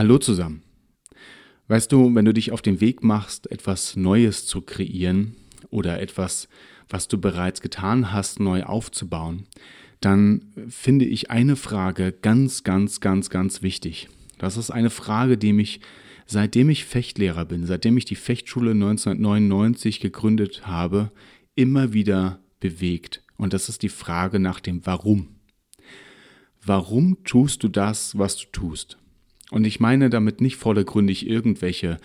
Hallo zusammen. Weißt du, wenn du dich auf den Weg machst, etwas Neues zu kreieren oder etwas, was du bereits getan hast, neu aufzubauen, dann finde ich eine Frage ganz, ganz, ganz, ganz wichtig. Das ist eine Frage, die mich, seitdem ich Fechtlehrer bin, seitdem ich die Fechtschule 1999 gegründet habe, immer wieder bewegt. Und das ist die Frage nach dem Warum. Warum tust du das, was du tust? Und ich meine damit nicht vordergründig irgendwelche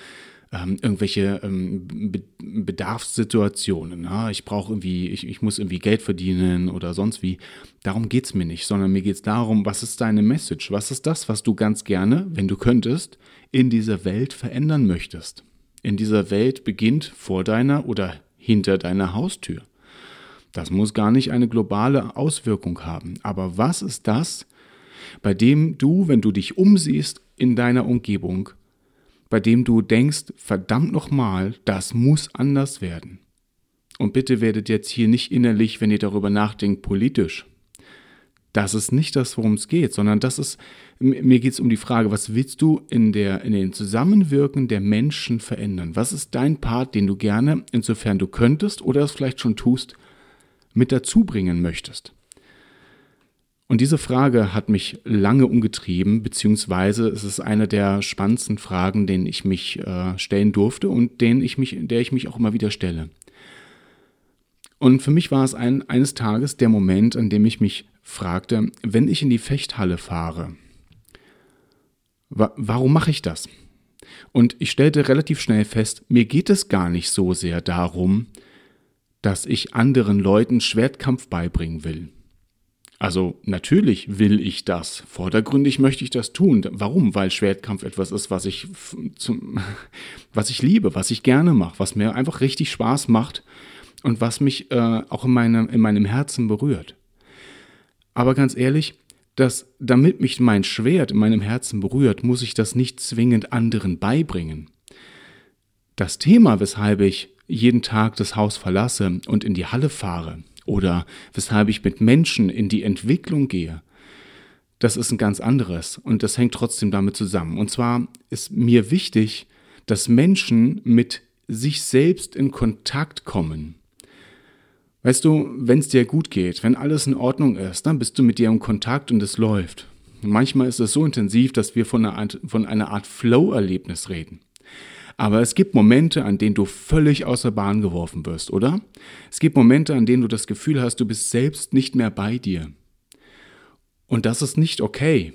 ähm, irgendwelche ähm, Be Bedarfssituationen. Ja? Ich brauche irgendwie, ich, ich muss irgendwie Geld verdienen oder sonst wie. Darum geht es mir nicht, sondern mir geht es darum, was ist deine Message? Was ist das, was du ganz gerne, wenn du könntest, in dieser Welt verändern möchtest? In dieser Welt beginnt vor deiner oder hinter deiner Haustür. Das muss gar nicht eine globale Auswirkung haben. Aber was ist das, bei dem du, wenn du dich umsiehst in deiner Umgebung, bei dem du denkst, verdammt nochmal, das muss anders werden. Und bitte werdet jetzt hier nicht innerlich, wenn ihr darüber nachdenkt, politisch. Das ist nicht das, worum es geht, sondern das ist, mir geht es um die Frage, was willst du in, der, in den Zusammenwirken der Menschen verändern? Was ist dein Part, den du gerne, insofern du könntest oder es vielleicht schon tust, mit dazu bringen möchtest? Und diese Frage hat mich lange umgetrieben, beziehungsweise es ist eine der spannendsten Fragen, denen ich mich äh, stellen durfte und denen ich mich, der ich mich auch immer wieder stelle. Und für mich war es ein, eines Tages der Moment, an dem ich mich fragte, wenn ich in die Fechthalle fahre, wa warum mache ich das? Und ich stellte relativ schnell fest, mir geht es gar nicht so sehr darum, dass ich anderen Leuten Schwertkampf beibringen will. Also natürlich will ich das. Vordergründig möchte ich das tun. Warum? Weil Schwertkampf etwas ist, was ich, zum, was ich liebe, was ich gerne mache, was mir einfach richtig Spaß macht und was mich äh, auch in, meine, in meinem Herzen berührt. Aber ganz ehrlich, dass, damit mich mein Schwert in meinem Herzen berührt, muss ich das nicht zwingend anderen beibringen. Das Thema, weshalb ich jeden Tag das Haus verlasse und in die Halle fahre, oder weshalb ich mit Menschen in die Entwicklung gehe, das ist ein ganz anderes und das hängt trotzdem damit zusammen. Und zwar ist mir wichtig, dass Menschen mit sich selbst in Kontakt kommen. Weißt du, wenn es dir gut geht, wenn alles in Ordnung ist, dann bist du mit dir in Kontakt und es läuft. manchmal ist es so intensiv, dass wir von einer Art, von einer Art Flow-Erlebnis reden. Aber es gibt Momente, an denen du völlig außer Bahn geworfen wirst, oder? Es gibt Momente, an denen du das Gefühl hast, du bist selbst nicht mehr bei dir. Und das ist nicht okay.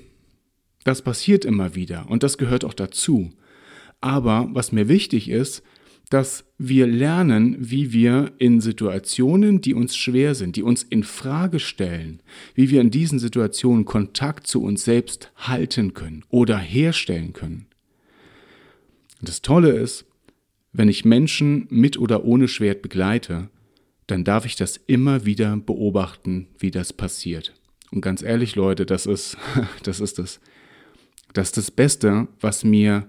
Das passiert immer wieder und das gehört auch dazu. Aber was mir wichtig ist, dass wir lernen, wie wir in Situationen, die uns schwer sind, die uns in Frage stellen, wie wir in diesen Situationen Kontakt zu uns selbst halten können oder herstellen können. Und das Tolle ist, wenn ich Menschen mit oder ohne Schwert begleite, dann darf ich das immer wieder beobachten, wie das passiert. Und ganz ehrlich, Leute, das ist, das ist das, das ist das Beste, was mir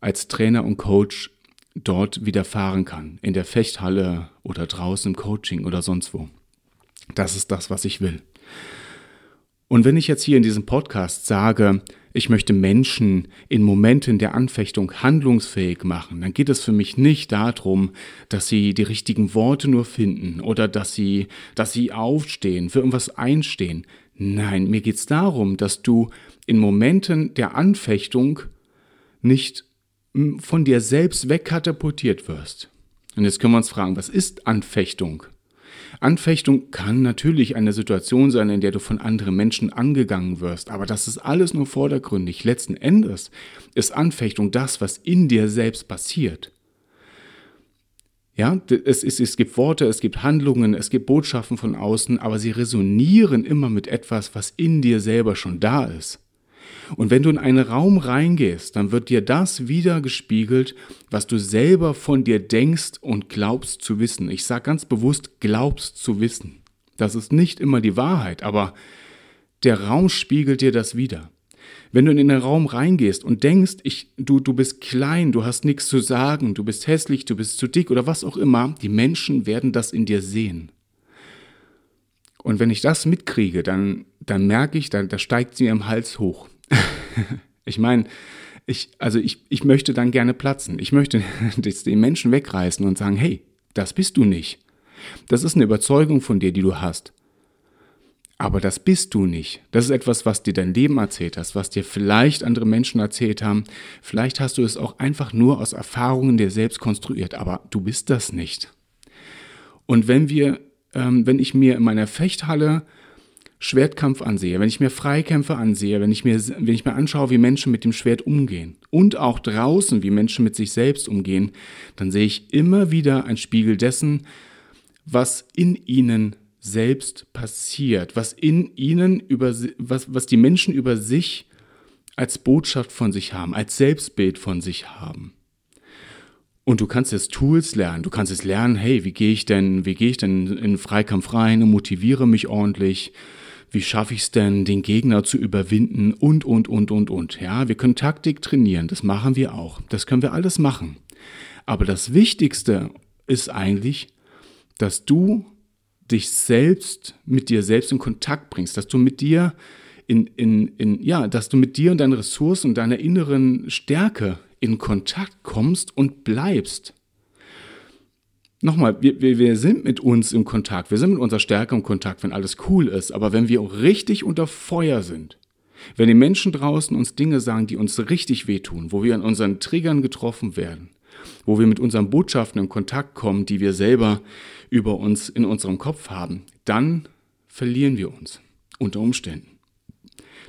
als Trainer und Coach dort widerfahren kann. In der Fechthalle oder draußen im Coaching oder sonst wo. Das ist das, was ich will. Und wenn ich jetzt hier in diesem Podcast sage, ich möchte Menschen in Momenten der Anfechtung handlungsfähig machen, dann geht es für mich nicht darum, dass sie die richtigen Worte nur finden oder dass sie, dass sie aufstehen, für irgendwas einstehen. Nein, mir geht es darum, dass du in Momenten der Anfechtung nicht hm, von dir selbst wegkatapultiert wirst. Und jetzt können wir uns fragen, was ist Anfechtung? Anfechtung kann natürlich eine Situation sein, in der du von anderen Menschen angegangen wirst, aber das ist alles nur vordergründig. Letzten Endes ist Anfechtung das, was in dir selbst passiert. Ja, es, ist, es gibt Worte, es gibt Handlungen, es gibt Botschaften von außen, aber sie resonieren immer mit etwas, was in dir selber schon da ist. Und wenn du in einen Raum reingehst, dann wird dir das wieder gespiegelt, was du selber von dir denkst und glaubst zu wissen. Ich sage ganz bewusst, glaubst zu wissen. Das ist nicht immer die Wahrheit, aber der Raum spiegelt dir das wieder. Wenn du in den Raum reingehst und denkst, ich, du, du bist klein, du hast nichts zu sagen, du bist hässlich, du bist zu dick oder was auch immer, die Menschen werden das in dir sehen. Und wenn ich das mitkriege, dann, dann merke ich, dann, da steigt sie mir im Hals hoch. Ich meine, ich, also ich, ich möchte dann gerne platzen. Ich möchte den Menschen wegreißen und sagen, hey, das bist du nicht. Das ist eine Überzeugung von dir, die du hast. Aber das bist du nicht. Das ist etwas, was dir dein Leben erzählt hast, was dir vielleicht andere Menschen erzählt haben. Vielleicht hast du es auch einfach nur aus Erfahrungen dir selbst konstruiert, aber du bist das nicht. Und wenn wir, ähm, wenn ich mir in meiner Fechthalle Schwertkampf ansehe, wenn ich mir Freikämpfe ansehe, wenn ich mir, wenn ich mir anschaue, wie Menschen mit dem Schwert umgehen und auch draußen, wie Menschen mit sich selbst umgehen, dann sehe ich immer wieder ein Spiegel dessen, was in ihnen selbst passiert, was in ihnen über was, was die Menschen über sich als Botschaft von sich haben, als Selbstbild von sich haben. Und du kannst jetzt Tools lernen. Du kannst jetzt lernen, hey, wie gehe ich denn, wie gehe ich denn in Freikampf rein und motiviere mich ordentlich? Wie schaffe ich es denn, den Gegner zu überwinden? Und, und, und, und, und. Ja, wir können Taktik trainieren. Das machen wir auch. Das können wir alles machen. Aber das Wichtigste ist eigentlich, dass du dich selbst mit dir selbst in Kontakt bringst, dass du mit dir in, in, in, ja, dass du mit dir und deinen Ressourcen und deiner inneren Stärke in Kontakt kommst und bleibst. Nochmal, wir, wir, wir sind mit uns im Kontakt, wir sind mit unserer Stärke im Kontakt, wenn alles cool ist, aber wenn wir richtig unter Feuer sind, wenn die Menschen draußen uns Dinge sagen, die uns richtig wehtun, wo wir an unseren Triggern getroffen werden, wo wir mit unseren Botschaften in Kontakt kommen, die wir selber über uns in unserem Kopf haben, dann verlieren wir uns unter Umständen.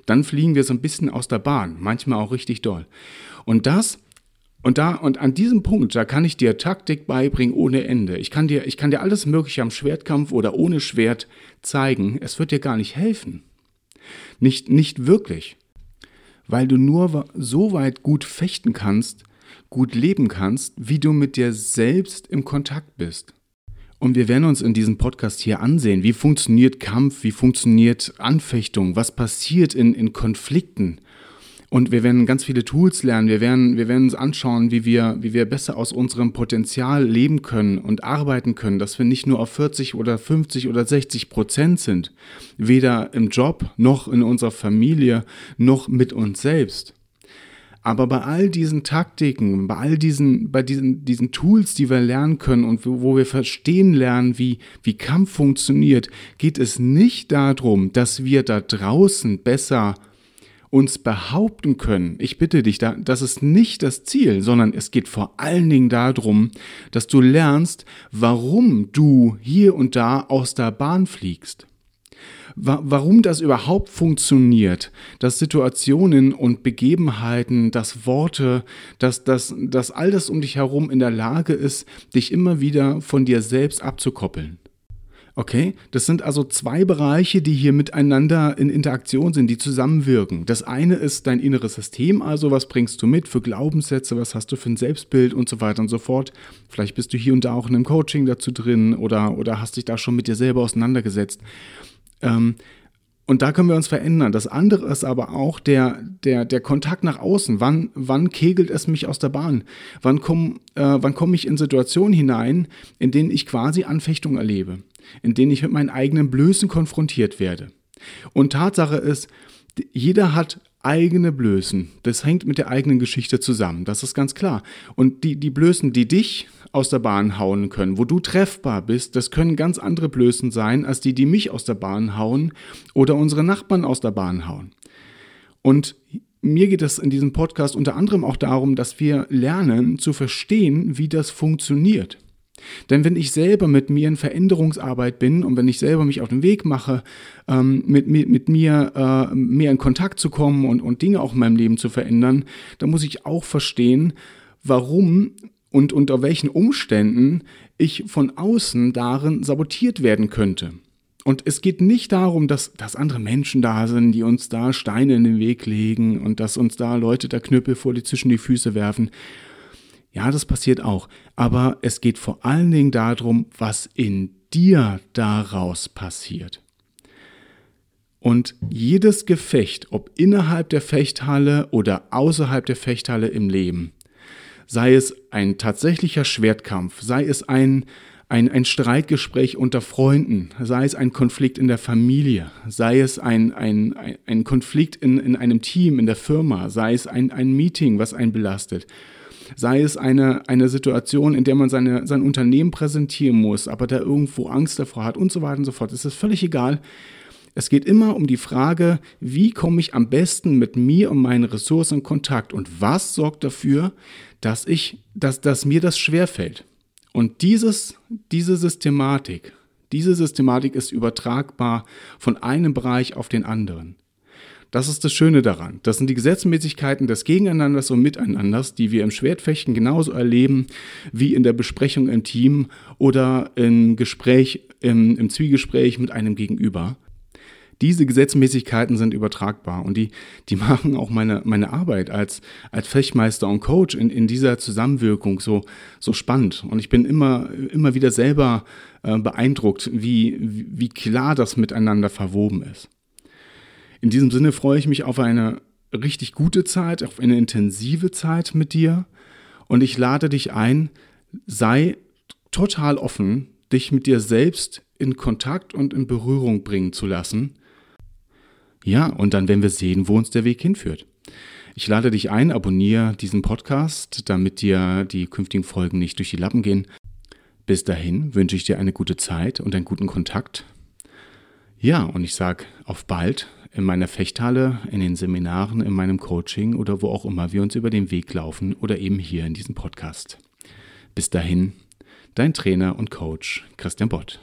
Dann fliegen wir so ein bisschen aus der Bahn, manchmal auch richtig doll. Und das und da und an diesem Punkt, da kann ich dir Taktik beibringen ohne Ende. Ich kann dir ich kann dir alles mögliche am Schwertkampf oder ohne Schwert zeigen. Es wird dir gar nicht helfen. Nicht nicht wirklich. Weil du nur so weit gut fechten kannst, gut leben kannst, wie du mit dir selbst im Kontakt bist. Und wir werden uns in diesem Podcast hier ansehen, wie funktioniert Kampf, wie funktioniert Anfechtung, was passiert in, in Konflikten. Und wir werden ganz viele Tools lernen. Wir werden, wir werden uns anschauen, wie wir, wie wir besser aus unserem Potenzial leben können und arbeiten können, dass wir nicht nur auf 40 oder 50 oder 60 Prozent sind. Weder im Job noch in unserer Familie noch mit uns selbst. Aber bei all diesen Taktiken, bei all diesen, bei diesen, diesen Tools, die wir lernen können und wo wir verstehen lernen, wie, wie Kampf funktioniert, geht es nicht darum, dass wir da draußen besser uns behaupten können. Ich bitte dich, das ist nicht das Ziel, sondern es geht vor allen Dingen darum, dass du lernst, warum du hier und da aus der Bahn fliegst wa warum das überhaupt funktioniert, dass Situationen und Begebenheiten, dass Worte, dass, dass, dass all das um dich herum in der Lage ist, dich immer wieder von dir selbst abzukoppeln. Okay, das sind also zwei Bereiche, die hier miteinander in Interaktion sind, die zusammenwirken. Das eine ist dein inneres System, also was bringst du mit für Glaubenssätze, was hast du für ein Selbstbild und so weiter und so fort. Vielleicht bist du hier und da auch in einem Coaching dazu drin oder, oder hast dich da schon mit dir selber auseinandergesetzt. Ähm, und da können wir uns verändern. Das andere ist aber auch der, der, der Kontakt nach außen. Wann, wann kegelt es mich aus der Bahn? Wann komme äh, komm ich in Situationen hinein, in denen ich quasi Anfechtung erlebe? In denen ich mit meinen eigenen Blößen konfrontiert werde? Und Tatsache ist, jeder hat eigene Blößen. Das hängt mit der eigenen Geschichte zusammen. Das ist ganz klar. Und die, die Blößen, die dich aus der Bahn hauen können, wo du treffbar bist, das können ganz andere Blößen sein, als die, die mich aus der Bahn hauen oder unsere Nachbarn aus der Bahn hauen. Und mir geht es in diesem Podcast unter anderem auch darum, dass wir lernen zu verstehen, wie das funktioniert. Denn wenn ich selber mit mir in Veränderungsarbeit bin und wenn ich selber mich auf den Weg mache, ähm, mit, mit, mit mir äh, mehr in Kontakt zu kommen und, und Dinge auch in meinem Leben zu verändern, dann muss ich auch verstehen, warum und unter welchen Umständen ich von außen darin sabotiert werden könnte. Und es geht nicht darum, dass, dass andere Menschen da sind, die uns da Steine in den Weg legen und dass uns da Leute da Knüppel vor die zwischen die Füße werfen. Ja, das passiert auch. Aber es geht vor allen Dingen darum, was in dir daraus passiert. Und jedes Gefecht, ob innerhalb der Fechthalle oder außerhalb der Fechthalle im Leben, sei es ein tatsächlicher Schwertkampf, sei es ein, ein, ein Streitgespräch unter Freunden, sei es ein Konflikt in der Familie, sei es ein, ein, ein Konflikt in, in einem Team, in der Firma, sei es ein, ein Meeting, was einen belastet, sei es eine, eine Situation, in der man seine, sein Unternehmen präsentieren muss, aber da irgendwo Angst davor hat und so weiter und so fort. Es ist völlig egal. Es geht immer um die Frage, wie komme ich am besten mit mir und meinen Ressourcen in Kontakt und was sorgt dafür, dass ich, dass, dass mir das schwerfällt. Und dieses, diese Systematik, diese Systematik ist übertragbar von einem Bereich auf den anderen. Das ist das Schöne daran. Das sind die Gesetzmäßigkeiten des Gegeneinanders und Miteinanders, die wir im Schwertfechten genauso erleben wie in der Besprechung im Team oder im Gespräch, im, im Zwiegespräch mit einem Gegenüber. Diese Gesetzmäßigkeiten sind übertragbar und die, die machen auch meine, meine Arbeit als, als Fechtmeister und Coach in, in dieser Zusammenwirkung so, so spannend. Und ich bin immer, immer wieder selber äh, beeindruckt, wie, wie klar das miteinander verwoben ist. In diesem Sinne freue ich mich auf eine richtig gute Zeit, auf eine intensive Zeit mit dir und ich lade dich ein, sei total offen, dich mit dir selbst in Kontakt und in Berührung bringen zu lassen ja, und dann werden wir sehen, wo uns der Weg hinführt. Ich lade dich ein, abonniere diesen Podcast, damit dir die künftigen Folgen nicht durch die Lappen gehen. Bis dahin wünsche ich dir eine gute Zeit und einen guten Kontakt. Ja, und ich sage auf bald in meiner Fechthalle, in den Seminaren, in meinem Coaching oder wo auch immer wir uns über den Weg laufen oder eben hier in diesem Podcast. Bis dahin, dein Trainer und Coach Christian Bott.